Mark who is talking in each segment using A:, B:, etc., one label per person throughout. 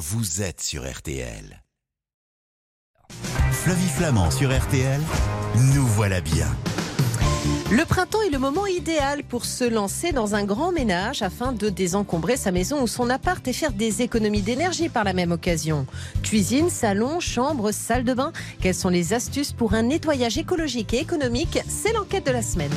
A: vous êtes sur RTL. Flavie Flamand sur RTL, nous voilà bien.
B: Le printemps est le moment idéal pour se lancer dans un grand ménage afin de désencombrer sa maison ou son appart et faire des économies d'énergie par la même occasion. Cuisine, salon, chambre, salle de bain, quelles sont les astuces pour un nettoyage écologique et économique? C'est l'enquête de la semaine.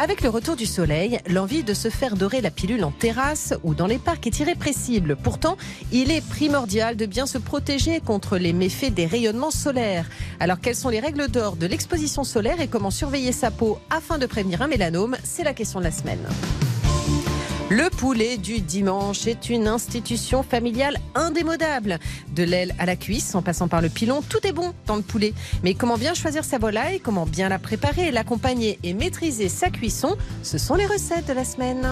B: Avec le retour du soleil, l'envie de se faire dorer la pilule en terrasse ou dans les parcs est irrépressible. Pourtant, il est primordial de bien se protéger contre les méfaits des rayonnements solaires. Alors, quelles sont les règles d'or de l'exposition solaire et comment surveiller sa peau afin de prévenir un mélanome? C'est la question de la semaine. Le poulet du dimanche est une institution familiale indémodable. De l'aile à la cuisse, en passant par le pilon, tout est bon dans le poulet. Mais comment bien choisir sa volaille, comment bien la préparer, l'accompagner et maîtriser sa cuisson, ce sont les recettes de la semaine.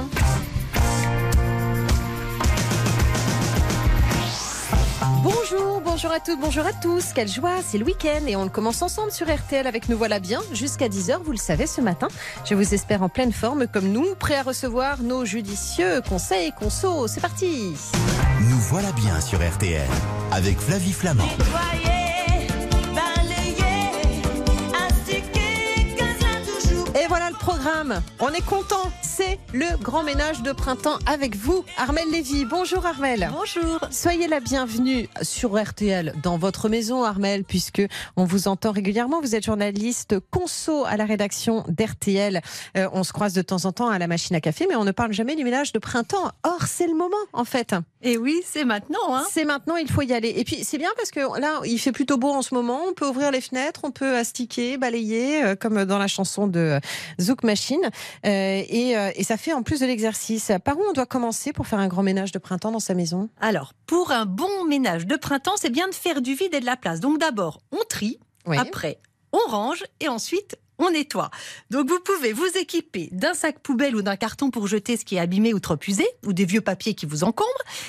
B: Bonjour, à toutes, bonjour à tous. Quelle joie, c'est le week-end et on le commence ensemble sur RTL avec Nous voilà bien jusqu'à 10h, vous le savez ce matin. Je vous espère en pleine forme comme nous, prêts à recevoir nos judicieux conseils conso. C'est parti.
A: Nous voilà bien sur RTL avec Flavie Flamand.
B: Et voilà le programme. On est content. C'est le grand ménage de printemps avec vous, Armel Lévy. Bonjour Armel.
C: Bonjour.
B: Soyez la bienvenue sur RTL dans votre maison, Armel, puisque on vous entend régulièrement. Vous êtes journaliste conso à la rédaction d'RTL. Euh, on se croise de temps en temps à la machine à café, mais on ne parle jamais du ménage de printemps. Or, c'est le moment, en fait.
C: Et oui, c'est maintenant. Hein.
B: C'est maintenant, il faut y aller. Et puis, c'est bien parce que là, il fait plutôt beau en ce moment. On peut ouvrir les fenêtres, on peut astiquer, balayer, euh, comme dans la chanson de Zouk Machine. Euh, et, euh, et ça fait en plus de l'exercice. Par où on doit commencer pour faire un grand ménage de printemps dans sa maison?
C: Alors, pour un bon ménage de printemps, c'est bien de faire du vide et de la place. Donc d'abord, on trie,
B: Oui.
C: après, on range et ensuite, on nettoie. Donc vous pouvez vous équiper d'un sac poubelle ou d'un carton pour jeter ce qui est abîmé ou trop usé, ou des vieux papiers qui vous encombrent,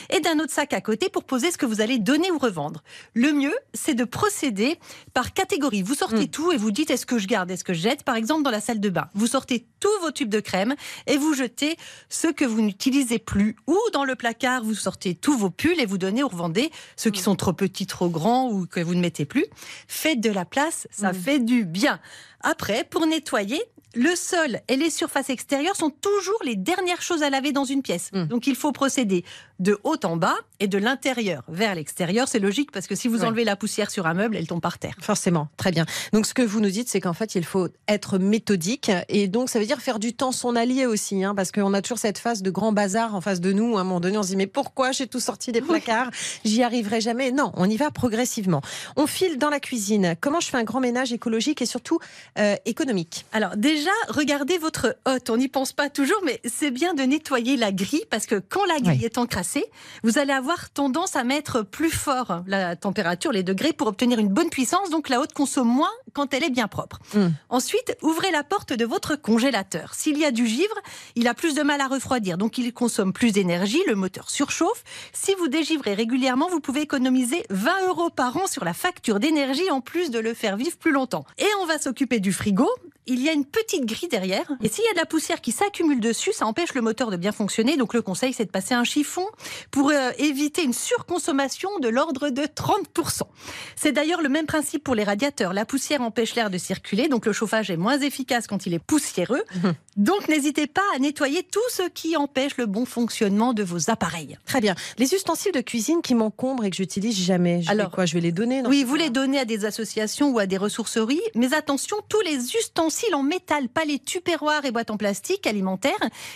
C: et d'un autre sac à côté pour poser ce que vous allez donner ou revendre. Le mieux, c'est de procéder par catégorie. Vous sortez
B: Mm.
C: tout et vous dites est-ce que je garde, est-ce que je jette? Par exemple, dans la salle de bain, vous sortez tous vos tubes de crème et vous jetez ce que vous n'utilisez plus. Ou dans le placard, vous sortez tous vos pulls et vous donnez ou revendez ceux qui sont trop petits, trop grands ou que vous ne mettez plus. Faites de la place, ça
B: Mm.
C: fait du bien. Après, pour nettoyer, le sol et les surfaces extérieures sont toujours les dernières choses à laver dans une pièce.
B: Mm.
C: Donc il faut procéder de haut en bas et de l'intérieur vers l'extérieur. C'est logique parce que si vous
B: Ouais.
C: enlevez la poussière sur un meuble, elle tombe par terre.
B: Forcément, très bien. Donc ce que vous nous dites, c'est qu'en fait, il faut être méthodique. Et donc, ça veut dire faire du temps son allié aussi. hein, parce qu'on a toujours cette phase de grand bazar en face de nous. À un moment donné, on se dit, mais pourquoi j'ai tout sorti des placards? J'y arriverai jamais. Non, on y va progressivement. On file dans la cuisine. Comment je fais un grand ménage écologique et surtout euh, économique?
C: Alors déjà, regardez votre hotte. On n'y pense pas toujours, mais c'est bien de nettoyer la grille parce que quand la grille
B: Oui.
C: est encrassée, vous allez avoir tendance à mettre plus fort la température, les degrés pour obtenir une bonne puissance. Donc la hotte consomme moins quand elle est bien propre.
B: Mm.
C: Ensuite, ouvrez la porte de votre congélateur. S'il y a du givre, il a plus de mal à refroidir, donc il consomme plus d'énergie, le moteur surchauffe. Si vous dégivrez régulièrement, vous pouvez économiser 20 euros par an sur la facture d'énergie en plus de le faire vivre plus longtemps. Et on va s'occuper du frigo. Il y a une petite grille derrière. Et s'il y a de la poussière qui s'accumule dessus, ça empêche le moteur de bien fonctionner. Donc le conseil, c'est de passer un chiffon pour euh, éviter une surconsommation de l'ordre de 30%. C'est d'ailleurs le même principe pour les radiateurs. La poussière empêche l'air de circuler, donc le chauffage est moins efficace quand il est poussiéreux. Donc n'hésitez pas à nettoyer tout ce qui empêche le bon fonctionnement de vos appareils.
B: Très bien. Les ustensiles de cuisine qui m'encombrent et que j'utilise jamais. Je
C: Alors,
B: quoi Je vais les donner
C: Oui, vous les donnez à des associations ou à des ressourceries, mais attention, tous les ustensiles en métal, pas les tupperwares et boîtes en plastique alimentaires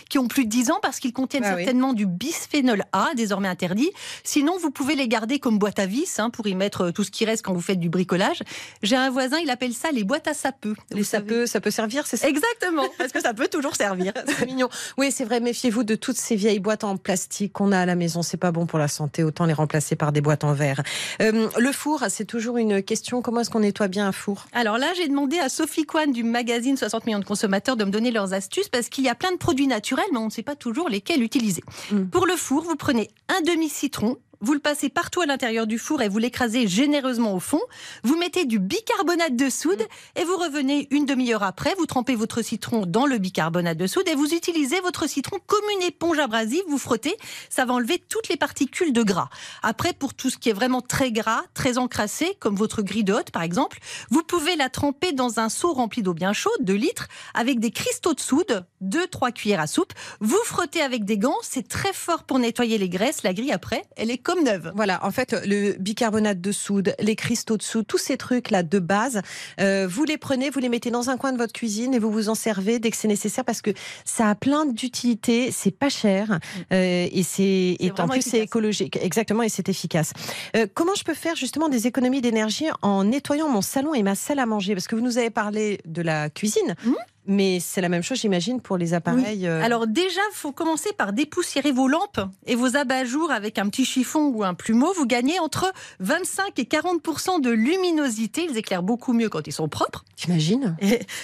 C: qui ont plus de 10 ans parce qu'ils contiennent
B: Ah oui.
C: certainement du bisphénol A, désormais interdit. Sinon, vous pouvez les garder comme boîte à vis hein, pour y mettre tout ce qui reste quand vous faites du bricolage. J'ai un voisin, il appelle ça les boîtes à sapeux.
B: Les peut, ça peut servir, c'est ça?
C: Exactement, parce que ça peut toujours servir.
B: C'est mignon. Oui, c'est vrai, méfiez-vous de toutes ces vieilles boîtes en plastique qu'on a à la maison. C'est pas bon pour la santé. Autant les remplacer par des boîtes en verre. Euh, le four, c'est toujours une question. Comment est-ce qu'on nettoie bien un four?
C: Alors là, j'ai demandé à Sophie Kwan du magazine 60 millions de consommateurs de me donner leurs astuces parce qu'il y a plein de produits naturels, mais on ne sait pas toujours lesquels utiliser.
B: Mm.
C: Pour le four, vous prenez un demi-citron, vous le passez partout à l'intérieur du four et vous l'écrasez généreusement au fond. Vous mettez du bicarbonate de soude et vous revenez une demi-heure après. Vous trempez votre citron dans le bicarbonate de soude et vous utilisez votre citron comme une éponge abrasive. Vous frottez, ça va enlever toutes les particules de gras. Après, pour tout ce qui est vraiment très gras, très encrassé, comme votre grille de haute par exemple, vous pouvez la tremper dans un seau rempli d'eau bien chaude, 2 litres, avec des cristaux de soude, 2-3 cuillères à soupe. Vous frottez avec des gants, c'est très fort pour nettoyer les graisses. La grille après, elle est comme neuve.
B: Voilà, en fait, le bicarbonate de soude, les cristaux de soude, tous ces trucs-là de base, euh, vous les prenez, vous les mettez dans un coin de votre cuisine et vous vous en servez dès que c'est nécessaire parce que ça a plein d'utilités, c'est pas cher euh, et c'est et en plus c'est écologique, exactement, et c'est efficace. Euh, comment je peux faire justement des économies d'énergie en nettoyant mon salon et ma salle à manger? Parce que vous nous avez parlé de la cuisine, mmh. Mais c'est la même chose, j'imagine, pour les appareils.
C: Euh. Alors déjà, il faut commencer par dépoussiérer vos lampes et vos abat-jours avec un petit chiffon ou un plumeau. Vous gagnez entre 25 et 40% de luminosité. Ils éclairent beaucoup mieux quand ils sont propres.
B: J'imagine.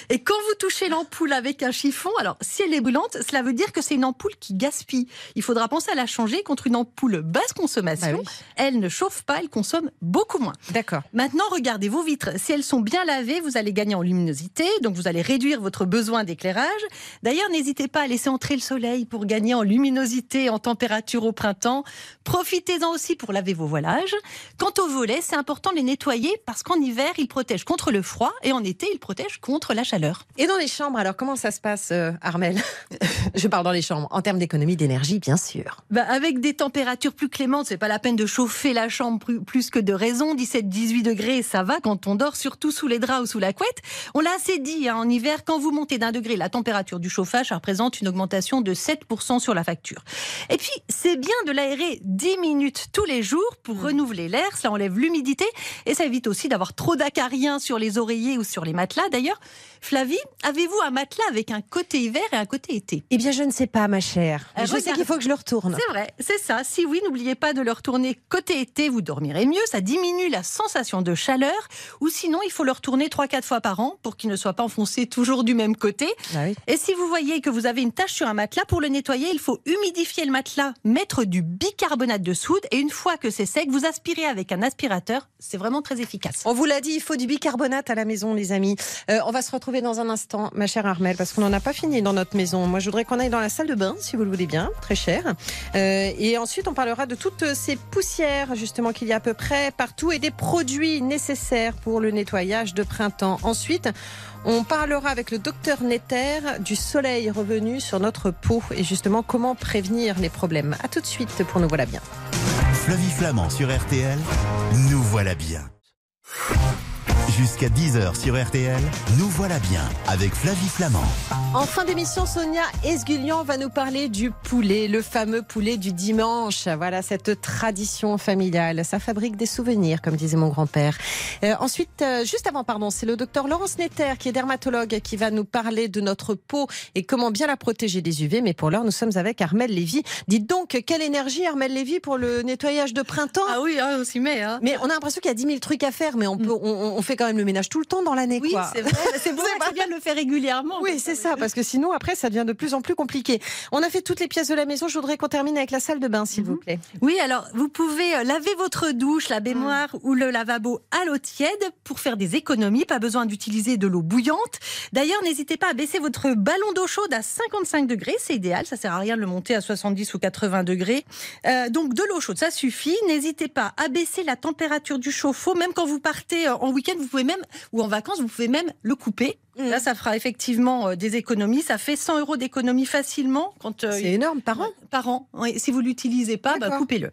C: Et, quand vous touchez l'ampoule avec un chiffon, alors si elle est brûlante, cela veut dire que c'est une ampoule qui gaspille. Il faudra penser à la changer contre une ampoule basse consommation. Bah elle ne chauffe pas, elle consomme beaucoup moins.
B: D'accord.
C: Maintenant, regardez vos vitres. Si elles sont bien lavées, vous allez gagner en luminosité. Donc vous allez réduire votre besoin d'éclairage. D'ailleurs, n'hésitez pas à laisser entrer le soleil pour gagner en luminosité, en température au printemps. Profitez-en aussi pour laver vos voilages. Quant aux volets, c'est important de les nettoyer parce qu'en hiver, ils protègent contre le froid et en été, ils protègent contre la chaleur.
B: Et dans les chambres, alors comment ça se passe, euh, Armel? Je parle dans les chambres, en termes d'économie d'énergie, bien sûr.
C: Bah, avec des températures plus clémentes, c'est pas la peine de chauffer la chambre plus que de raison. 17-18 degrés, ça va quand on dort, surtout sous les draps ou sous la couette. On l'a assez dit, hein, en hiver, quand vous montez d'un degré la température du chauffage, ça représente une augmentation de 7% sur la facture. Et puis, c'est bien de l'aérer 10 minutes tous les jours pour mmh. renouveler l'air, ça enlève l'humidité et ça évite aussi d'avoir trop d'acariens sur les oreillers ou sur les matelas. D'ailleurs, Flavie, avez-vous un matelas avec un côté hiver et un côté été?
B: Eh bien, je ne sais pas, ma chère. Euh, je sais qu'il faut que je le retourne.
C: C'est vrai, c'est ça. Si oui, n'oubliez pas de le retourner côté été, vous dormirez mieux. Ça diminue la sensation de chaleur. Ou sinon, il faut le retourner 3-4 fois par an pour qu'il ne soit pas enfoncé toujours du même côté. Ah et si vous voyez que vous avez une tache sur un matelas, pour le nettoyer, il faut humidifier le matelas, mettre du bicarbonate de soude et une fois que c'est sec, vous aspirez avec un aspirateur. C'est vraiment très efficace.
B: On vous l'a dit, il faut du bicarbonate à la maison, les amis. Euh, on va se retrouver dans un instant, ma chère Armel, parce qu'on n'en a pas fini dans notre maison. Moi, je voudrais qu'on aille dans la salle de bain, si vous le voulez bien, très cher. Euh, et ensuite, on parlera de toutes ces poussières, justement, qu'il y a à peu près partout et des produits nécessaires pour le nettoyage de printemps. Ensuite, on parlera avec le docteur Netter du soleil revenu sur notre peau et justement comment prévenir les problèmes. A tout de suite pour Nous voilà bien.
A: Flavie Flamand sur RTL, Nous voilà bien. Jusqu'à 10h sur RTL, nous voilà bien avec Flavie Flamand.
B: En fin d'émission, Sonia Esgulian va nous parler du poulet, le fameux poulet du dimanche. Voilà cette tradition familiale. Ça fabrique des souvenirs, comme disait mon grand-père. Euh, ensuite, euh, juste avant, pardon, c'est le docteur Laurence Netter, qui est dermatologue, qui va nous parler de notre peau et comment bien la protéger des UV. Mais pour l'heure, nous sommes avec Armel Lévy. Dites donc, quelle énergie, Armel Lévy, pour le nettoyage de printemps?
C: Ah oui, hein, on s'y met. Hein.
B: Mais on a l'impression qu'il y a 10 000 trucs à faire, mais on, peut, on, fait quand même le ménage tout le temps dans l'année.
C: Oui, c'est vrai. C'est bien de le faire régulièrement.
B: Oui, c'est ça, parce que sinon, après, ça devient de plus en plus compliqué. On a fait toutes les pièces de la maison. Je voudrais qu'on termine avec la salle de bain, s'il vous mhm. plaît.
C: Oui, alors, vous pouvez euh, laver votre douche, la baignoire ou le lavabo à l'eau tiède pour faire des économies. Pas besoin d'utiliser de l'eau bouillante. D'ailleurs, n'hésitez pas à baisser votre ballon d'eau chaude à 55 degrés. C'est idéal. Ça sert à rien de le monter à 70 ou 80 degrés. Euh, donc, de l'eau chaude, ça suffit. N'hésitez pas à baisser la température du chauffe-eau. Même quand vous partez euh, en week-end, vous pouvez même, ou en vacances, vous pouvez même le couper. Mmh. Là, ça fera effectivement euh, des économies. Ça fait 100 euros d'économie facilement.
B: Quand euh, c'est énorme par an?
C: Par an. Si vous l'utilisez pas, bah, coupez-le.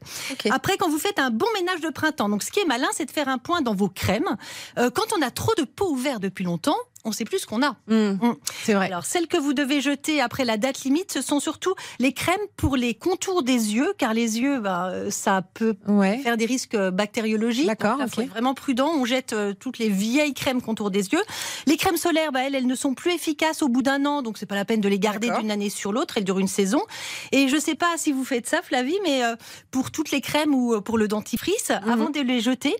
C: Après, quand vous faites un bon ménage de printemps, donc ce qui est malin, c'est de faire un point dans vos crèmes. Euh, quand on a trop de peau ouverte depuis longtemps, on sait plus ce qu'on a.
B: Mmh. Mmh. C'est vrai.
C: Alors, celles que vous devez jeter après la date limite, ce sont surtout les crèmes pour les contours des yeux, car les yeux, bah, ça peut faire des risques bactériologiques.
B: D'accord.
C: Il faut être vraiment prudent. On jette euh, toutes les vieilles crèmes contours des yeux. Les crèmes solaires, bah, elles, elles ne sont plus efficaces au bout d'un an, donc c'est pas la peine de les garder d'une année sur l'autre. Elles durent une saison. Et je sais pas si vous faites ça, Flavie, mais euh, pour toutes les crèmes ou euh, pour le dentifrice, mmh. avant de les jeter,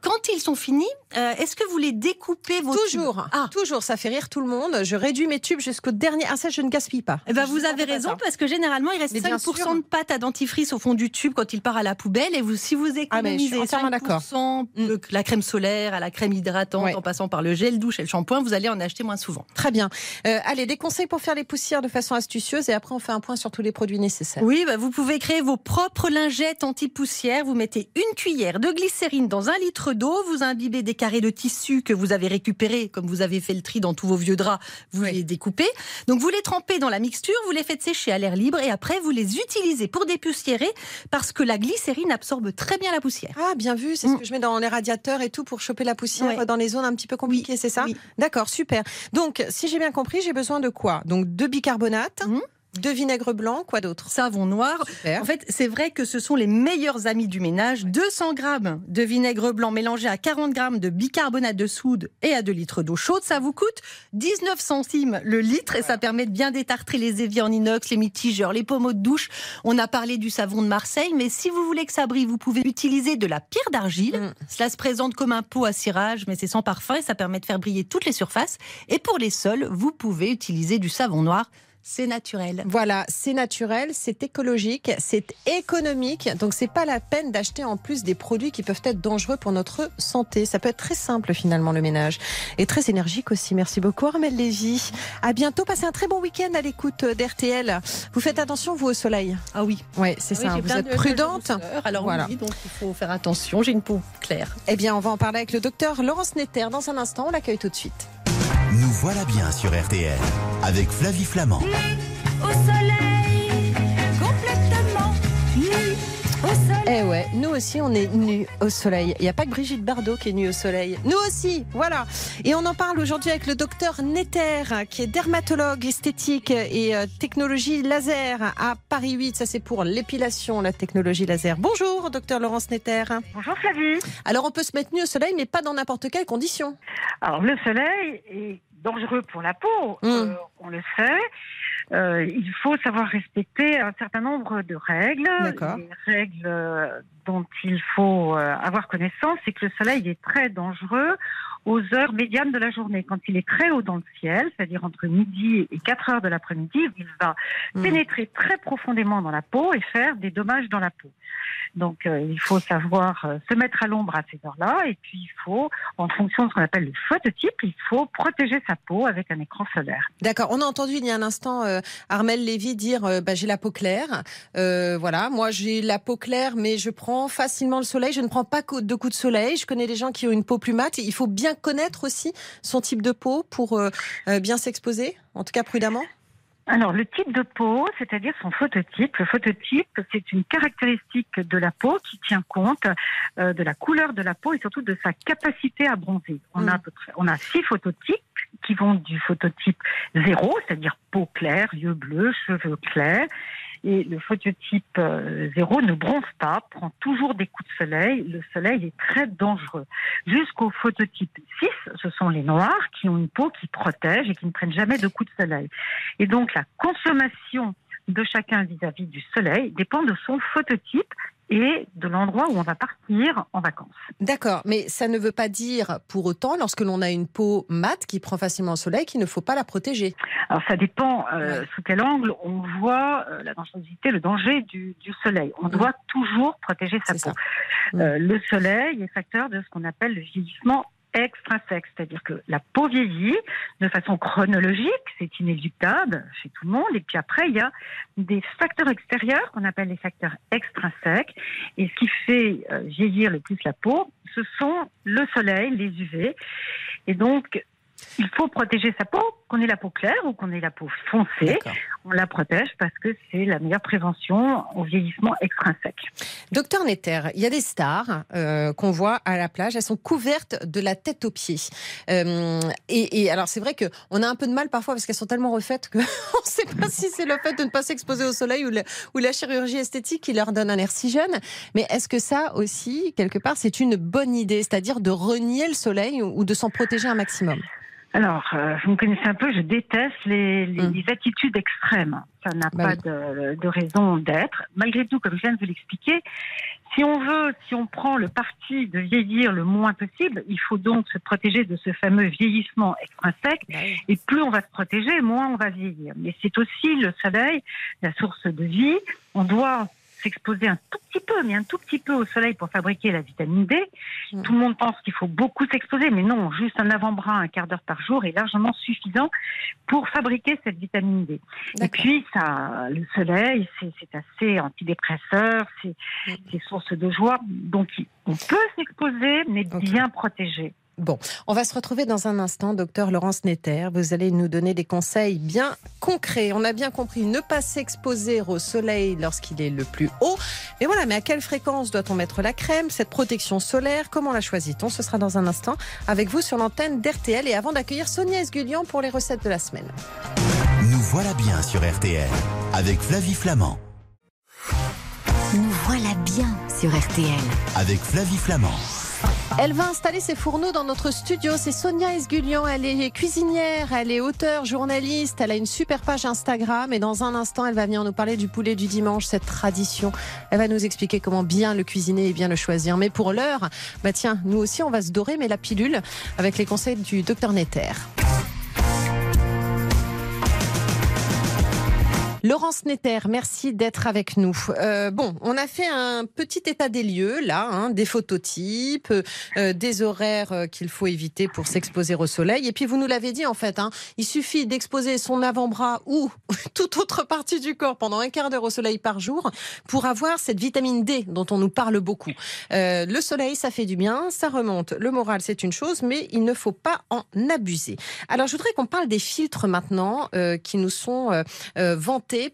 C: quand ils sont finis, est-ce que vous les découpez
B: Toujours.
C: Ah,
B: toujours toujours, ça fait rire tout le monde. Je réduis mes tubes jusqu'au dernier. Ah, ça, je ne gaspille pas.
C: Eh ben, vous avez raison, parce que généralement, il reste 5% de pâte à dentifrice au fond du tube quand il part à la poubelle. Et vous, si vous ah, économisez ah, 5% de la crème solaire à la crème hydratante, en passant par le gel douche et le shampoing, vous allez en acheter moins souvent.
B: Très bien. Euh, allez, des conseils pour faire les poussières de façon astucieuse et après, on fait un point sur tous les produits nécessaires.
C: Oui, bah, vous pouvez créer vos propres lingettes anti-poussière. Vous mettez une cuillère de glycérine dans un litre d'eau, vous imbibez des carrés de tissu que vous avez récupérés, comme vous avez fait le tri dans tous vos vieux draps, vous les découpez. Donc vous les trempez dans la mixture, vous les faites sécher à l'air libre et après vous les utilisez pour dépoussiérer parce que la glycérine absorbe très bien la poussière.
B: Ah, bien vu, c'est ce mm. que je mets dans les radiateurs et tout pour choper la poussière dans les zones un petit peu compliquées, c'est ça D'accord, super. Donc, si j'ai bien compris, j'ai besoin de quoi? Donc, de bicarbonate. Mm. De vinaigre blanc, quoi d'autre?
C: Savon noir. En fait, c'est vrai que ce sont les meilleurs amis du ménage. 200 grammes de vinaigre blanc mélangé à 40 grammes de bicarbonate de soude et à 2 litres d'eau chaude. Ça vous coûte 19 centimes le litre et ça permet de bien détartrer les éviers en inox, les mitigeurs, les pommeaux de douche. On a parlé du savon de Marseille, mais si vous voulez que ça brille, vous pouvez utiliser de la pierre d'argile. Mm. Cela se présente comme un pot à cirage, mais c'est sans parfum et ça permet de faire briller toutes les surfaces. Et pour les sols, vous pouvez utiliser du savon noir c'est naturel.
B: Voilà, c'est naturel, c'est écologique, c'est économique. Donc c'est pas la peine d'acheter en plus des produits qui peuvent être dangereux pour notre santé. Ça peut être très simple finalement le ménage et très énergique aussi. Merci beaucoup Armel Lévy. À bientôt, passez un très bon week-end à l'écoute d'RTL. Vous faites attention vous au soleil
C: Ah oui.
B: Ouais, c'est ça. Vous êtes prudente.
C: Alors voilà. Oui, donc il faut faire attention. J'ai une peau claire.
B: Eh bien, on va en parler avec le docteur Laurence Netter dans un instant. On l'accueille tout de suite.
A: Nous voilà bien sur RTL avec Flavie Flamand.
B: Au soleil, Eh ouais, nous aussi on est nus au soleil. Il n'y a pas que Brigitte Bardot qui est nue au soleil. Nous aussi, voilà. Et on en parle aujourd'hui avec le docteur Netter, qui est dermatologue esthétique et euh, technologie laser à Paris 8. Ça c'est pour l'épilation, la technologie laser. Bonjour, docteur Laurence Netter.
D: Bonjour Flavie.
B: Alors on peut se mettre nu au soleil, mais pas dans n'importe quelles conditions.
D: Alors le soleil est dangereux pour la peau, mmh. euh, on le sait. Euh, il faut savoir respecter un certain nombre de règles. Les règles euh, dont il faut avoir connaissance, c'est que le soleil est très dangereux aux heures médianes de la journée. Quand il est très haut dans le ciel, c'est-à-dire entre midi et 4 heures de l'après-midi, il va mmh. pénétrer très profondément dans la peau et faire des dommages dans la peau. Donc euh, il faut savoir euh, se mettre à l'ombre à ces heures-là et puis il faut, en fonction de ce qu'on appelle le phototype, il faut protéger sa peau avec un écran solaire.
B: D'accord. On a entendu il y a un instant euh, Armel Lévy dire bah, j'ai la peau claire. voilà, moi j'ai la peau claire mais je prends facilement le soleil. Je ne prends pas de coups de soleil. Je connais des gens qui ont une peau plus mate. Il faut bien connaître aussi son type de peau pour bien s'exposer, en tout cas prudemment.
D: Alors, le type de peau, c'est-à-dire son phototype. Le phototype, c'est une caractéristique de la peau qui tient compte euh, de la couleur de la peau et surtout de sa capacité à bronzer. On, a, mm. on a six phototypes qui vont du phototype zéro, c'est-à-dire peau claire, yeux bleus, cheveux clairs, et le phototype euh, zéro ne bronze pas, prend toujours des coups de soleil. Le soleil est très dangereux. Jusqu'au phototype 6, ce sont les noirs qui ont une peau qui protège et qui ne prennent jamais de coups de soleil. Et donc la consommation de chacun vis-à-vis -vis du soleil dépend de son phototype et de l'endroit où on va partir en vacances.
B: D'accord, mais ça ne veut pas dire pour autant, lorsque l'on a une peau mate qui prend facilement le soleil, qu'il ne faut pas la protéger.
D: Alors ça dépend euh, sous quel angle on voit euh, la dangerosité, le danger du, soleil. On doit toujours protéger sa peau. Euh, le soleil est facteur de ce qu'on appelle le vieillissement extrinsèque, c'est-à-dire que la peau vieillit de façon chronologique, c'est inéluctable chez tout le monde, et puis après il y a des facteurs extérieurs qu'on appelle les facteurs extrinsèques, et ce qui fait euh, vieillir le plus la peau, ce sont le soleil, les UV, et donc il faut protéger sa peau, qu'on ait la peau claire ou qu'on ait la peau foncée. On la protège parce que c'est la meilleure prévention au vieillissement extrinsèque.
B: Docteur Netter, il y a des stars euh, qu'on voit à la plage, elles sont couvertes de la tête aux pieds. Euh, et, alors c'est vrai qu'on a un peu de mal parfois parce qu'elles sont tellement refaites qu'on ne sait pas si c'est le fait de ne pas s'exposer au soleil ou, ou la chirurgie esthétique qui leur donne un air si jeune. Mais est-ce que ça aussi, quelque part, c'est une bonne idée, c'est-à-dire de renier le soleil ou de s'en protéger un maximum?
D: Alors, euh, vous me connaissez un peu, je déteste les, les, les attitudes extrêmes. Ça n'a
B: Bah
D: pas
B: oui.
D: de, de raison d'être. Malgré tout, comme je viens de vous l'expliquer, si on veut, si on prend le parti de vieillir le moins possible, il faut donc se protéger de ce fameux vieillissement extrinsèque.
B: Bah oui.
D: Et plus on va se protéger, moins on va vieillir. Mais c'est aussi le soleil, la source de vie. On doit s'exposer un tout petit peu, mais un tout petit peu au soleil pour fabriquer la vitamine D.
B: Mm.
D: Tout le monde pense qu'il faut beaucoup s'exposer, mais non, juste un avant-bras, un quart d'heure par jour est largement suffisant pour fabriquer cette vitamine D. Et puis, ça, le soleil, c'est assez antidépresseur, c'est
B: Mm.
D: c'est source de joie. Donc, on peut s'exposer, mais bien protégé.
B: Bon, on va se retrouver dans un instant, docteur Laurence Netter. Vous allez nous donner des conseils bien concrets. On a bien compris ne pas s'exposer au soleil lorsqu'il est le plus haut. Mais voilà, mais à quelle fréquence doit-on mettre la crème Cette protection solaire, comment la choisit-on? Ce sera dans un instant avec vous sur l'antenne d'RTL. Et avant d'accueillir Sonia Esgulian pour les recettes de la semaine.
A: Nous voilà bien sur RTL avec Flavie Flamand.
E: Nous voilà bien sur RTL.
A: Avec Flavie Flamand.
B: Elle va installer ses fourneaux dans notre studio. C'est Sonia Esgulian. Elle est cuisinière, elle est auteure, journaliste. Elle a une super page Instagram. Et dans un instant, elle va venir nous parler du poulet du dimanche, cette tradition. Elle va nous expliquer comment bien le cuisiner et bien le choisir. Mais pour l'heure, bah tiens, nous aussi, on va se dorer, mais la pilule avec les conseils du docteur Netter. Laurence Netter, merci d'être avec nous. Euh, bon, on a fait un petit état des lieux, là, hein, des phototypes, euh, des horaires euh, qu'il faut éviter pour s'exposer au soleil. Et puis, vous nous l'avez dit, en fait, hein, il suffit d'exposer son avant-bras ou toute autre partie du corps pendant un quart d'heure au soleil par jour pour avoir cette vitamine D dont on nous parle beaucoup. Le soleil, ça fait du bien, ça remonte. Le moral, c'est une chose, mais il ne faut pas en abuser. Alors, je voudrais qu'on parle des filtres maintenant qui nous sont euh,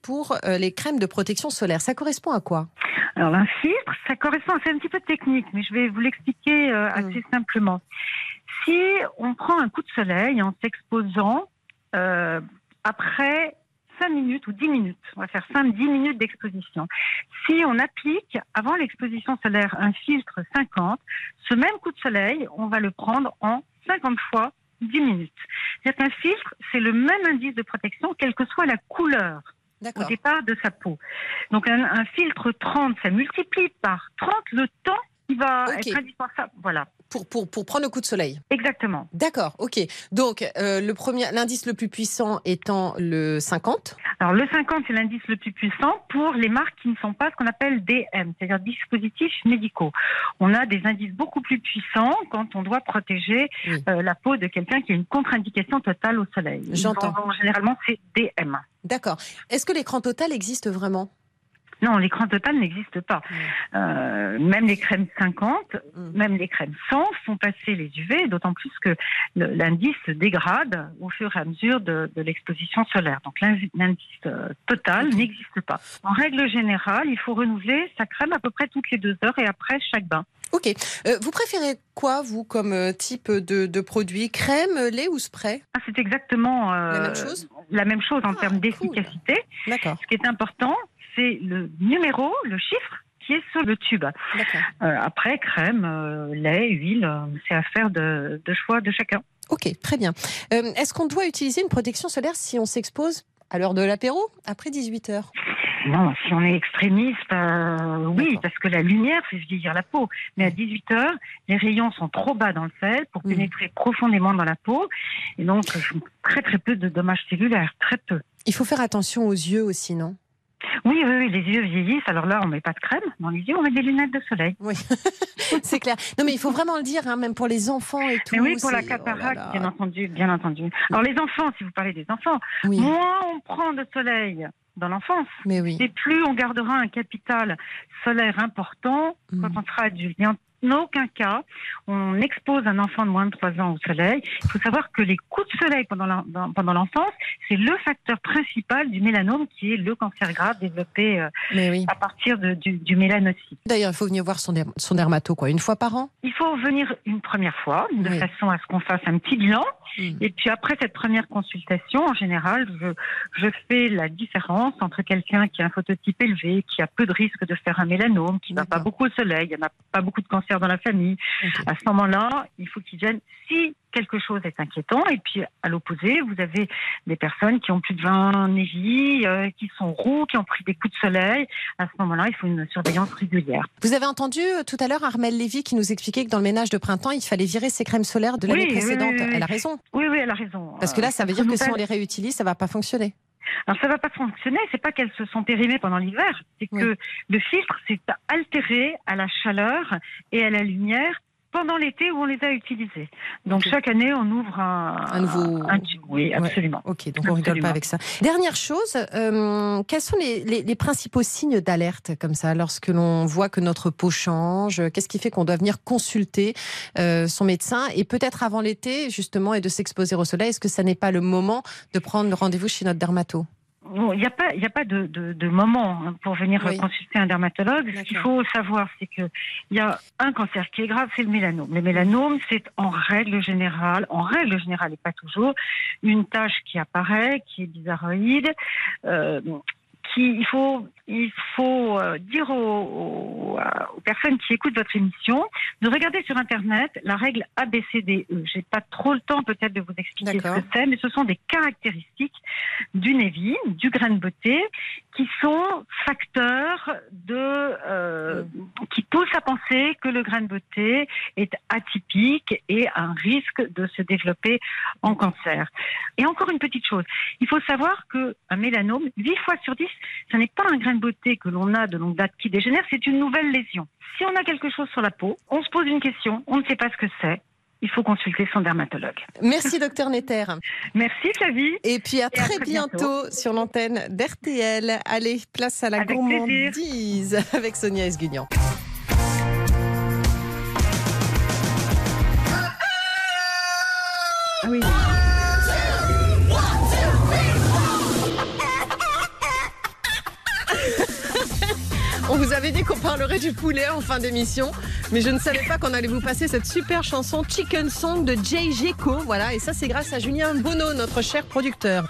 B: pour euh, les crèmes de protection solaire. Ça correspond à quoi?
D: Alors, un filtre, ça correspond, c'est un petit peu technique, mais je vais vous l'expliquer euh, assez simplement. Si on prend un coup de soleil en s'exposant euh, après 5 minutes ou 10 minutes, on va faire 5-10 minutes d'exposition. Si on applique avant l'exposition solaire un filtre 50, ce même coup de soleil, on va le prendre en 50 fois 10 minutes. C'est-à-dire qu'un filtre, c'est le même indice de protection, quelle que soit la couleur au départ de sa peau. Donc un, un filtre 30, ça multiplie par 30 le temps qui va
B: Ok.
D: être indispensable. Voilà,
B: Pour, pour, pour prendre le coup de soleil.
D: exactement.
B: D'accord, ok. Donc, euh, le premier, l'indice le plus puissant étant le 50.
D: Alors le 50, c'est l'indice le plus puissant pour les marques qui ne sont pas ce qu'on appelle DM, c'est-à-dire dispositifs médicaux. On a des indices beaucoup plus puissants quand on doit protéger
B: Oui.
D: euh, la peau de quelqu'un qui a une contre-indication totale au soleil.
B: J'entends.
D: Généralement, c'est DM.
B: D'accord. Est-ce que l'écran total existe vraiment?
D: Non, l'écran total n'existe pas. Euh, même les crèmes 50,
B: Mm.
D: même les crèmes 100 font passer les UV, d'autant plus que l'indice se dégrade au fur et à mesure de, de l'exposition solaire. Donc l'indi- l'indice euh, total n'existe pas. En règle générale, il faut renouveler sa crème à peu près toutes les deux heures et après chaque bain.
B: Ok. Euh, vous préférez quoi, vous, comme type de, de produit? Crème, lait ou spray?
D: Ah, c'est exactement euh,
B: La même chose?
D: la même chose en
B: Ah,
D: termes d'efficacité.
B: D'accord,
D: Ce qui est important, c'est le numéro, le chiffre qui est sur le tube. Euh, après, crème, euh, lait, huile, euh, c'est affaire de, de choix de chacun.
B: Ok, très bien. Est-ce qu'on doit utiliser une protection solaire si on s'expose à l'heure de l'apéro, après 18 heures?
D: Non, si on est extrémiste, euh, oui, parce que la lumière fait vieillir la peau. Mais à 18 heures, les rayons sont trop bas dans le sel pour
B: Mhm.
D: pénétrer profondément dans la peau. Et donc, très très peu de dommages cellulaires, très peu.
B: Il faut faire attention aux yeux aussi, non?
D: Oui, oui, oui, les yeux vieillissent. Alors là, on met pas de crème dans les yeux, on met des lunettes de soleil.
B: Oui, c'est clair. Non, mais il faut vraiment le dire, hein, même pour les enfants et tout.
D: Mais oui, pour la
B: oh
D: cataracte, bien entendu, bien entendu. Alors les enfants, si vous parlez des enfants,
B: Oui,
D: moins on prend de soleil dans l'enfance,
B: oui.
D: et plus on gardera un capital solaire important
B: Mm.
D: quand on sera adulte. Et en aucun cas, on expose un enfant de moins de 3 ans au soleil. Il faut savoir que les coups de soleil pendant l'enfance, c'est le facteur principal du mélanome qui est le cancer grave développé euh,
B: Mais oui.
D: à partir de- du, du mélanocyte.
B: D'ailleurs, il faut venir voir son, son dermato, quoi, une fois par an?
D: Il faut venir une première fois, de
B: Oui.
D: façon à ce qu'on fasse un petit bilan.
B: Mm.
D: Et puis après cette première consultation, en général, je, je fais la différence entre quelqu'un qui a un phototype élevé, qui a peu de risque de faire un mélanome, qui
B: D'accord.
D: pas beaucoup au soleil, il n'y en a pas beaucoup de cancer dans la famille. À ce moment-là, il faut qu'il vienne si quelque chose est inquiétant. Et puis, à l'opposé, vous avez des personnes qui ont plus de 20 névis, euh, qui sont roux, qui ont pris des coups de soleil. À ce moment-là, il faut une surveillance régulière.
B: Vous avez entendu euh, tout à l'heure Armelle Lévy qui nous expliquait que dans le ménage de printemps, il fallait virer ses crèmes solaires de l'année
D: Oui,
B: précédente.
D: oui, oui.
B: Elle a raison.
D: Oui, oui, elle a raison.
B: Parce que là, ça veut
D: Euh,
B: dire que si on les réutilise, ça va pas fonctionner.
D: Alors ça va pas fonctionner, c'est pas qu'elles se sont périmées pendant l'hiver, c'est
B: Oui.
D: que le filtre s'est altéré à la chaleur et à la lumière pendant l'été où on les a utilisées. Donc chaque année, on ouvre un,
B: Un nouveau-
D: un. Oui,
B: Ouais.
D: absolument.
B: Ok, donc on rigole
D: Absolument.
B: pas avec ça. Dernière chose, euh, quels sont les, les- les principaux signes d'alerte comme ça lorsque l'on voit que notre peau change? Qu'est-ce qui fait qu'on doit venir consulter euh, son médecin? Et peut-être avant l'été justement et de s'exposer au soleil Est-ce que ça n'est pas le moment de prendre rendez-vous chez notre dermato?
D: Bon, Il n'y a pas, il a pas de, de, de moment hein, pour venir
B: Oui.
D: consulter un dermatologue. Ce qu'il faut savoir, c'est que il y a un cancer qui est grave, c'est le mélanome. Le mélanome, c'est en règle générale, en règle générale et pas toujours, une tache qui apparaît, qui est bizarroïde, euh, qui il faut il faut euh, dire aux, aux- personnes qui écoutent votre émission de regarder sur internet la règle ABCDE. J'ai pas trop le temps peut-être de vous expliquer ce que c'est, mais ce sont des caractéristiques du névi, du grain de beauté, qui sont facteurs de euh, qui poussent à penser que le grain de beauté est atypique et a un risque de se développer en cancer. Et encore une petite chose, il faut savoir que un mélanome, 8 fois sur 10, ce n'est pas un grain de beauté que l'on a de longue date qui dégénère, c'est une nouvelle lésion. Si on a quelque chose sur la peau, on se pose une question, on ne sait pas ce que c'est. Il faut consulter son dermatologue.
B: Merci docteur Netter.
D: Merci Flavie.
B: Et puis à
D: Et à
B: très bientôt,
D: bientôt.
B: sur l'antenne d'RTL. Allez, place à la
D: Avec
B: gourmandise avec Sonia Esguignan. Avait dit qu'on parlerait du poulet en fin d'émission, mais je ne savais pas qu'on allait vous passer cette super chanson Chicken Song de Jay Gecko. Voilà, et ça c'est grâce à Julien Bonneau, notre cher producteur.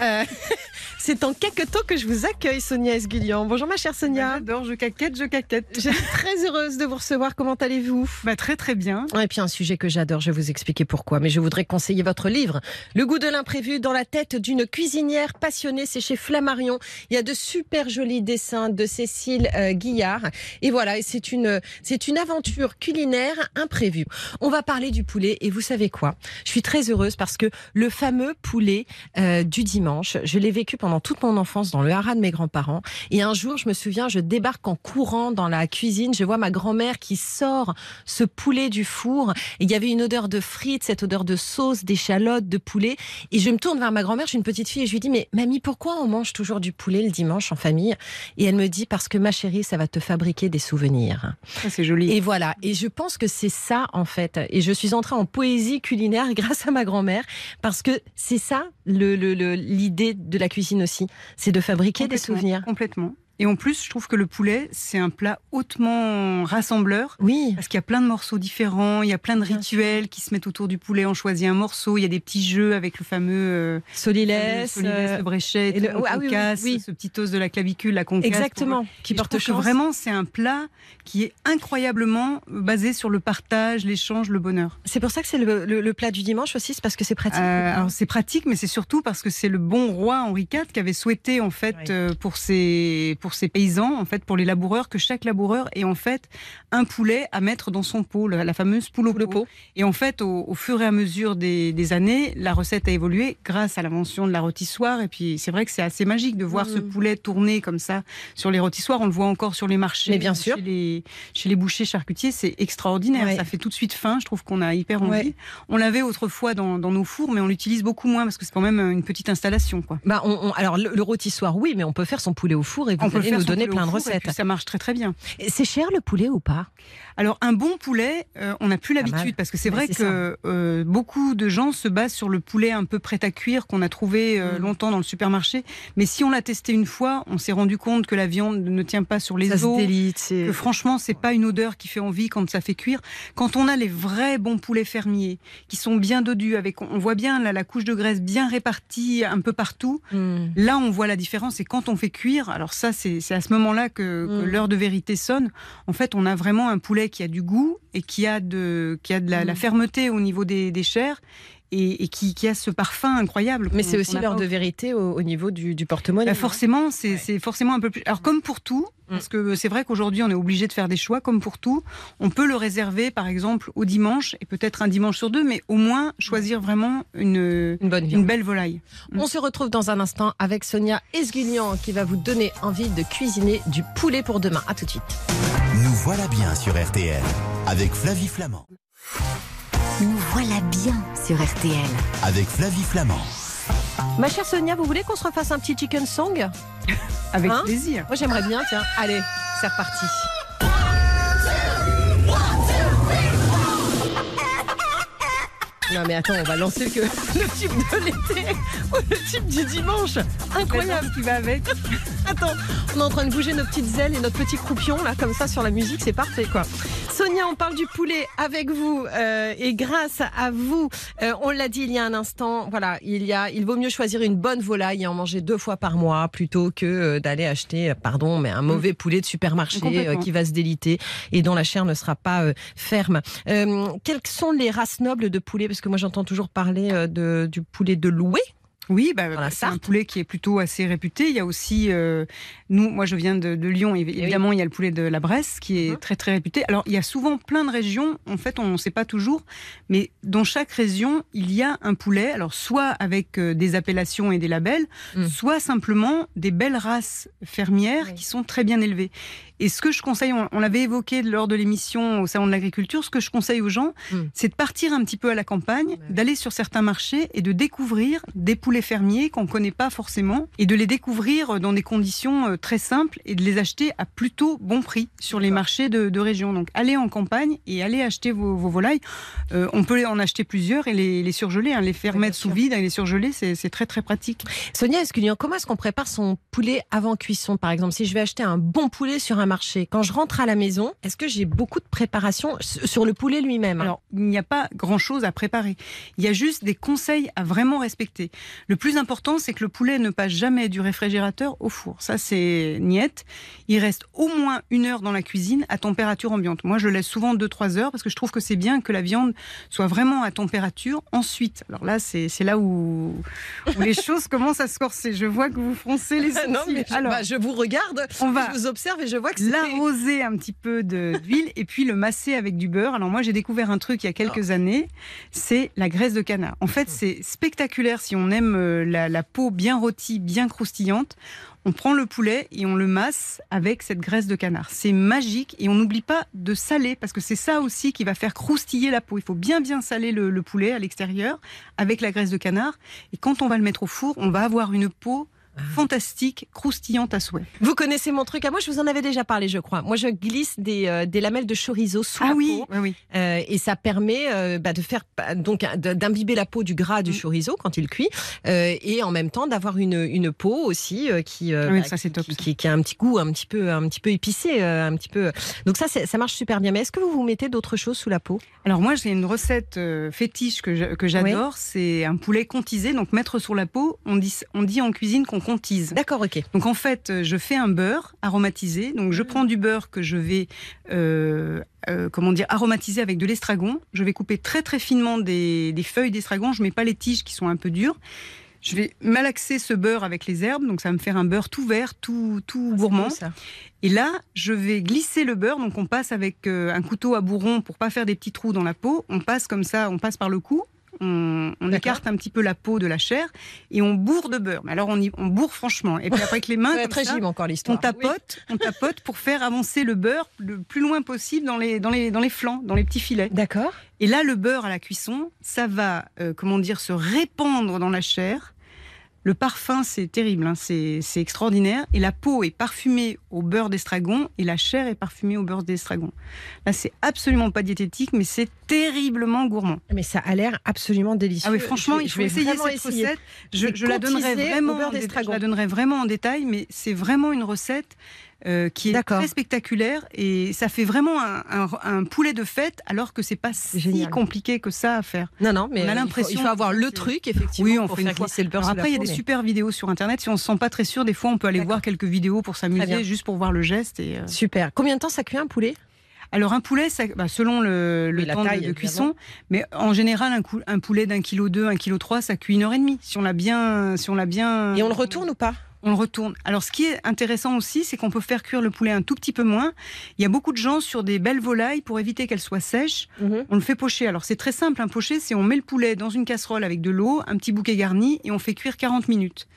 B: Euh, c'est en temps que je vous accueille, Sonia Esguillan. Bonjour ma chère Sonia.
F: J'adore, je caquette, je caquette.
B: Je suis très heureuse de vous recevoir. Comment allez-vous?
F: Bah, très très bien.
B: Et puis un sujet que j'adore, je vais vous expliquer pourquoi. Mais je voudrais conseiller votre livre, Le goût de l'imprévu, dans la tête d'une cuisinière passionnée. C'est chez Flammarion. Il y a de super jolis dessins de Cécile euh, Guillard. Et voilà, c'est une, c'est une aventure culinaire imprévue. On va parler du poulet. Et vous savez quoi? Je suis très heureuse parce que le fameux poulet euh, du dimanche, je l'ai vécu pendant toute mon enfance dans le haras de mes grands-parents. Et un jour, je me souviens, je débarque en courant dans la cuisine. Je vois ma grand-mère qui sort ce poulet du four. Et il y avait une odeur de frites, cette odeur de sauce, d'échalotes, de poulet. Et je me tourne vers ma grand-mère, je suis une petite fille, et je lui dis, mais mamie, pourquoi on mange toujours du poulet le dimanche en famille? Et elle me dit, parce que ma chérie, ça va te fabriquer des souvenirs.
F: Ça, c'est joli.
B: Et voilà. Et je pense que c'est ça, en fait. Et je suis entrée en poésie culinaire grâce à ma grand-mère, parce que c'est ça le- le- le- l'idée de la cuisine aussi. C'est de fabriquer des souvenirs.
F: Complètement. Et en plus, je trouve que le poulet, c'est un plat hautement rassembleur.
B: Oui.
F: Parce qu'il y a plein de morceaux différents, il y a plein de
B: Bien
F: rituels qui se mettent autour du poulet. On choisit un morceau, il y a des petits jeux avec le fameux euh,
B: Solilès.
F: solilès,
B: euh,
F: le bréchet,
B: et le- ah oui, oui,
F: ce petit os de la clavicule, la concasse.
B: Exactement. Qui
F: Et je
B: porte
F: que
B: chance.
F: vraiment, c'est un plat qui est incroyablement basé sur le partage, l'échange, le bonheur.
B: C'est pour ça que c'est le, plat du dimanche aussi, c'est parce que c'est pratique.
F: Euh, alors c'est pratique, mais c'est surtout parce que c'est le bon roi Henri IV qui avait souhaité en fait euh, pour ses pour ses paysans, en fait pour les laboureurs, que chaque laboureur ait en fait un poulet à mettre dans son pot, la fameuse poule au pot.
B: pot.
F: Et en fait, au, au fur et à mesure des, des années, la recette a évolué grâce à l'invention de la rôtissoire. Et puis c'est vrai que c'est assez magique de voir ce poulet tourner comme ça sur les rôtissoirs. On le voit encore sur les marchés,
B: Mais bien sûr.
F: chez les chez les bouchers charcutiers, c'est extraordinaire.
B: Ouais.
F: Ça fait tout de suite faim. Je trouve qu'on a hyper envie.
B: Ouais.
F: On l'avait autrefois dans, dans nos fours, mais on l'utilise beaucoup moins parce que c'est quand même une petite installation. Quoi.
B: Bah, on, on- alors le, le rôtissoir, oui, mais on peut faire son poulet au four et vous
F: on peut le faire
B: nous donner plein de recettes.
F: puis ça marche très très bien.
B: C'est cher le poulet ou pas?
F: Alors un bon poulet, euh, on n'a plus l'habitude parce que c'est
B: Ouais,
F: vrai que euh, beaucoup de gens se basent sur le poulet un peu prêt à cuire qu'on a trouvé euh,
B: Mm.
F: longtemps dans le supermarché. Mais si on l'a testé une fois, on s'est rendu compte que la viande ne tient pas sur les
B: Ça se
F: os.
B: délite. c'est-
F: Que franchement, c'est pas une odeur qui fait envie quand ça fait cuire. Quand on a les vrais bons poulets fermiers, qui sont bien dodus, avec, on voit bien là, la couche de graisse bien répartie un peu partout.
B: Hmm.
F: Là, on voit la différence. Et quand on fait cuire, alors ça, c'est à ce moment-là que, que
B: Mm.
F: l'heure de vérité sonne. En fait, on a vraiment un poulet qui a du goût et qui a de, qui a de la,
B: Mm.
F: la fermeté au niveau des, des chairs et, et qui, qui a ce parfum incroyable.
B: Mais c'est aussi l'heure de vérité au, au niveau du, du porte-monnaie.
F: bah, forcément, c'est forcément un peu plus. Alors comme pour tout,
B: Mm.
F: parce que c'est vrai qu'aujourd'hui on est obligé de faire des choix. Comme pour tout, on peut le réserver, par exemple, au dimanche et peut-être un dimanche sur deux, mais au moins choisir vraiment une
B: Une bonne
F: une
B: viande.
F: belle volaille.
B: On se retrouve dans un instant avec Sonia Esguignan qui va vous donner envie de cuisiner du poulet pour demain. À tout de suite.
A: Nous voilà bien sur RTL avec Flavie Flamand.
E: Nous voilà bien sur RTL.
A: Avec Flavie Flamand.
B: Ma chère Sonia, vous voulez qu'on se refasse un petit chicken song?
F: Avec
B: Hein?
F: plaisir.
B: Moi j'aimerais bien, tiens. Allez, c'est reparti. Non mais attends, on va lancer le, le tube de l'été ou le tube du dimanche. Incroyable.
F: qui va avec.
B: Attends, on est en train de bouger nos petites ailes et notre petit croupion là, comme ça sur la musique, c'est parfait quoi. Sonia, on parle du poulet avec vous euh, et grâce à vous, euh, on l'a dit il y a un instant, voilà, il y a, il vaut mieux choisir une bonne volaille et en manger deux fois par mois plutôt que euh, d'aller acheter, pardon, mais un mauvais poulet de supermarché qui va se déliter et dont la chair ne sera pas ferme. Quelles sont les races nobles de poulet? Parce que moi j'entends toujours parler euh, de, du poulet de loué.
F: Oui, bah, c'est un poulet qui est plutôt assez réputé. Il y a aussi, euh, nous, moi je viens de, de Lyon, et évidemment il y a le poulet de la Bresse qui est
B: Mhm.
F: très très réputé. Alors il y a souvent plein de régions, en fait on ne sait pas toujours, mais dans chaque région il y a un poulet, alors soit avec euh, des appellations et des labels,
B: Mhm.
F: soit simplement des belles races fermières
B: Oui.
F: qui sont très bien élevées. Et ce que je conseille, on, on l'avait évoqué lors de l'émission au Salon de l'Agriculture, ce que je conseille aux gens,
B: Mhm.
F: c'est de partir un petit peu à la campagne, d'aller sur certains marchés et de découvrir des poulets fermiers qu'on connaît pas forcément et de les découvrir dans des conditions euh, très simples et de les acheter à plutôt bon prix sur les marchés de, de région. Donc allez en campagne et allez acheter vos, vos volailles. Euh, on peut en acheter plusieurs et les, les surgeler, hein, les faire
B: Oui,
F: mettre sous vide et les surgeler, c'est très très pratique.
B: Sonia Esculian, comment est-ce qu'on prépare son poulet avant cuisson Par exemple, si je vais acheter un bon poulet sur un marché, quand je rentre à la maison, est-ce que j'ai beaucoup de préparation sur le poulet lui-même
F: Alors, il n'y a pas grand-chose à préparer. Il y a juste des conseils à vraiment respecter. Le plus important, c'est que le poulet ne passe jamais du réfrigérateur au four. Ça, c'est niette. Il reste au moins une heure dans la cuisine à température ambiante. Moi, je laisse souvent 2-3 heures parce que je trouve que c'est bien que la viande soit vraiment à température. Ensuite, alors là, c'est là où, où les choses commencent à se corser. Je vois que vous froncez les sourcils.
B: non, mais je,
F: alors,
B: bah, je vous regarde,
F: on va
B: je vous observe et je vois que.
F: l'arroser un petit peu d'huile et puis le masser avec du beurre. Alors moi j'ai découvert un truc il y a quelques années, c'est la graisse de canard. En fait c'est spectaculaire si on aime euh, la, la peau bien rôtie, bien croustillante. On prend le poulet et on le masse avec cette graisse de canard. C'est magique et on n'oublie pas de saler parce que c'est ça aussi qui va faire croustiller la peau. Il faut bien bien saler le, le poulet à l'extérieur avec la graisse de canard et quand on va le mettre au four, on va avoir une peau fantastique, croustillante à souhait.
B: Vous connaissez mon truc à moi, je vous en avais déjà parlé, je crois. Moi, je glisse des, euh, des lamelles de chorizo sous
F: Ah
B: la
F: oui,
B: peau.
F: oui, oui.
B: Euh, et ça permet euh, bah, de faire bah, donc d'imbiber la peau du gras du
F: Mm.
B: chorizo quand il cuit euh, et en même temps d'avoir une, une peau aussi euh, qui, euh,
F: Oui,
B: bah,
F: ça, c'est
B: qui,
F: top,
B: qui,
F: ça.
B: qui- qui a un petit goût un petit peu un petit peu épicé euh, un petit peu donc ça c'est- ça marche super bien mais est-ce que vous vous mettez d'autres choses sous la peau?
F: Alors moi j'ai une recette euh, fétiche que j'adore, c'est un poulet contisé, donc mettre sur la peau, on dit, on dit en cuisine qu'on contise.
B: d'accord ok
F: Donc en fait euh, je fais un beurre aromatisé, donc je prends du beurre que je vais euh, euh, comment dire aromatiser avec de l'estragon, je vais couper très très finement des, des feuilles d'estragon, je mets pas les tiges qui sont un peu dures. Je vais malaxer ce beurre avec les herbes, donc ça va me faire un beurre tout vert, tout, tout gourmand.
B: Beau, ça.
F: Et là, je vais glisser le beurre. Donc, on passe avec un couteau à bourron pour pas faire des petits trous dans la peau. On passe comme ça, on passe par le cou. On, on écarte un petit peu la peau de la chair et on bourre de beurre. Mais alors, on, y, on bourre franchement. Et puis après, avec les mains, comme
B: très
F: ça,
B: gym encore
F: on
B: l'histoire
F: tapote, on tapote pour faire avancer le beurre le plus loin possible dans les, dans les, dans les flancs, dans les petits filets.
B: D'accord
F: Et là, le beurre à la cuisson, ça va, euh, comment dire, se répandre dans la chair. Le parfum, c'est terrible, hein, c'est extraordinaire. Et la peau est parfumée au beurre d'estragon et la chair est parfumée au beurre d'estragon. Là, c'est absolument pas diététique, mais c'est terriblement gourmand.
B: mais ça a l'air absolument délicieux
F: Ah oui, franchement,
B: Je
F: il faut essayer cette
B: essayer.
F: recette. Je, la donnerai vraiment, je la donnerai vraiment en détail, mais c'est vraiment une recette euh, qui est très spectaculaire et ça fait vraiment un, un- un poulet de fête alors que c'est pas si compliqué que ça à faire.
B: Non, non, mais
F: On a
B: il faut-
F: l'impression
B: il faut, avoir le truc, effectivement,
F: Oui, on
B: pour
F: fait une
B: faire
F: fois.
B: glisser le beurre
F: après, il y a des
B: mais-
F: super vidéos sur internet. Si on se sent pas très sûr, des fois on peut aller voir quelques vidéos pour s'amuser, juste pour voir le geste. Et, euh,
B: Super. Combien de temps ça cuit un poulet?
F: Alors un poulet, ça, bah, selon le, temps de-
B: taille,
F: de,
B: évidemment.
F: cuisson, mais en général un, cou- un poulet d'un kilo deux, un kilo trois, ça cuit une heure et demie. Si on l'a bien, si on l'a bien.
B: Et on le retourne ou pas?
F: On le retourne. Alors ce qui est intéressant aussi, c'est qu'on peut faire cuire le poulet un tout petit peu moins. Il y a beaucoup de gens sur des belles volailles pour éviter qu'elles soient sèches. On le fait pocher. Alors c'est très simple, un pocher, c'est on met le poulet dans une casserole avec de l'eau, un petit bouquet garni et on fait cuire 40 minutes.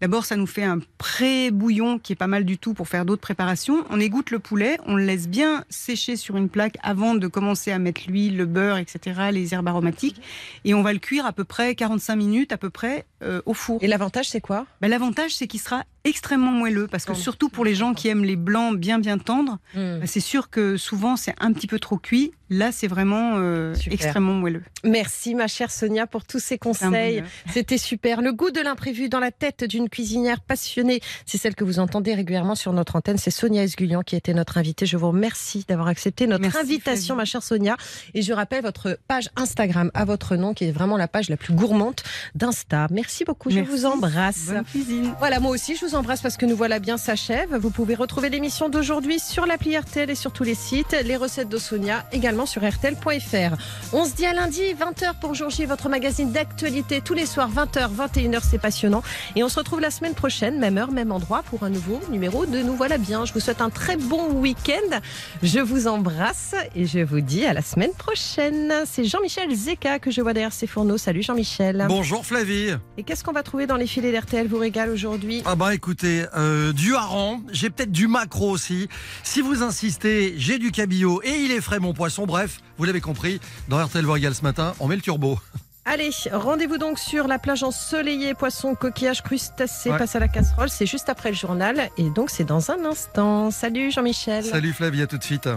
F: D'abord, ça nous fait un pré-bouillon qui est pas mal du tout pour faire d'autres préparations. On égoutte le poulet, on le laisse bien sécher sur une plaque avant de commencer à mettre l'huile, le beurre, etc., les herbes aromatiques. Et on va le cuire à peu près 45 minutes à peu près euh, au four.
B: Et l'avantage, c'est quoi?
F: Ben, L'avantage, c'est qu'il sera extrêmement moelleux parce que surtout pour les gens qui aiment les blancs bien bien tendres,
B: Hmm.
F: ben, c'est sûr que souvent c'est un petit peu trop cuit. Là, c'est vraiment euh, extrêmement moelleux.
B: Merci, ma chère Sonia, pour tous ces conseils. C'était super. Le goût de l'imprévu dans la tête d'une cuisinière passionnée. C'est celle que vous entendez régulièrement sur notre antenne. C'est Sonia Esgulian qui était notre invitée. Je vous remercie d'avoir accepté notre
F: Merci,
B: invitation, ma chère Sonia. Et je rappelle votre page Instagram à votre nom, qui est vraiment la page la plus gourmande d'Insta. Merci beaucoup. Je vous embrasse.
F: Bonne cuisine.
B: Voilà, moi aussi, je vous embrasse parce que nous voilà bien s'achève. Vous pouvez retrouver l'émission d'aujourd'hui sur l'appli RTL et sur tous les sites. Les recettes de Sonia également sur RTL.fr. On se dit à lundi, 20h pour Jour J, votre magazine d'actualité. Tous les soirs, 20h, 21h, c'est passionnant. Et on se retrouve la semaine prochaine, même heure, même endroit, pour un nouveau numéro de Nous voilà bien. Je vous souhaite un très bon week-end. Je vous embrasse et je vous dis à la semaine prochaine. C'est Jean-Michel Zeka que je vois derrière ses fourneaux. Salut Jean-Michel.
G: Bonjour Flavie.
B: Et qu'est-ce qu'on va trouver dans les filets d'RTL vous régale aujourd'hui?
G: Ah bah écoutez, euh, du hareng, j'ai peut-être du maquereau aussi. Si vous insistez, j'ai du cabillaud et il est frais mon poisson. Bref, vous l'avez compris, dans RTL régale ce matin, on met le turbo.
B: Allez, rendez-vous donc sur la plage ensoleillée, poissons, coquillages, crustacés,
G: Ouais.
B: passe à la casserole. C'est juste après le journal et donc c'est dans un instant. Salut Jean-Michel.
G: Salut Flavie, à tout de suite.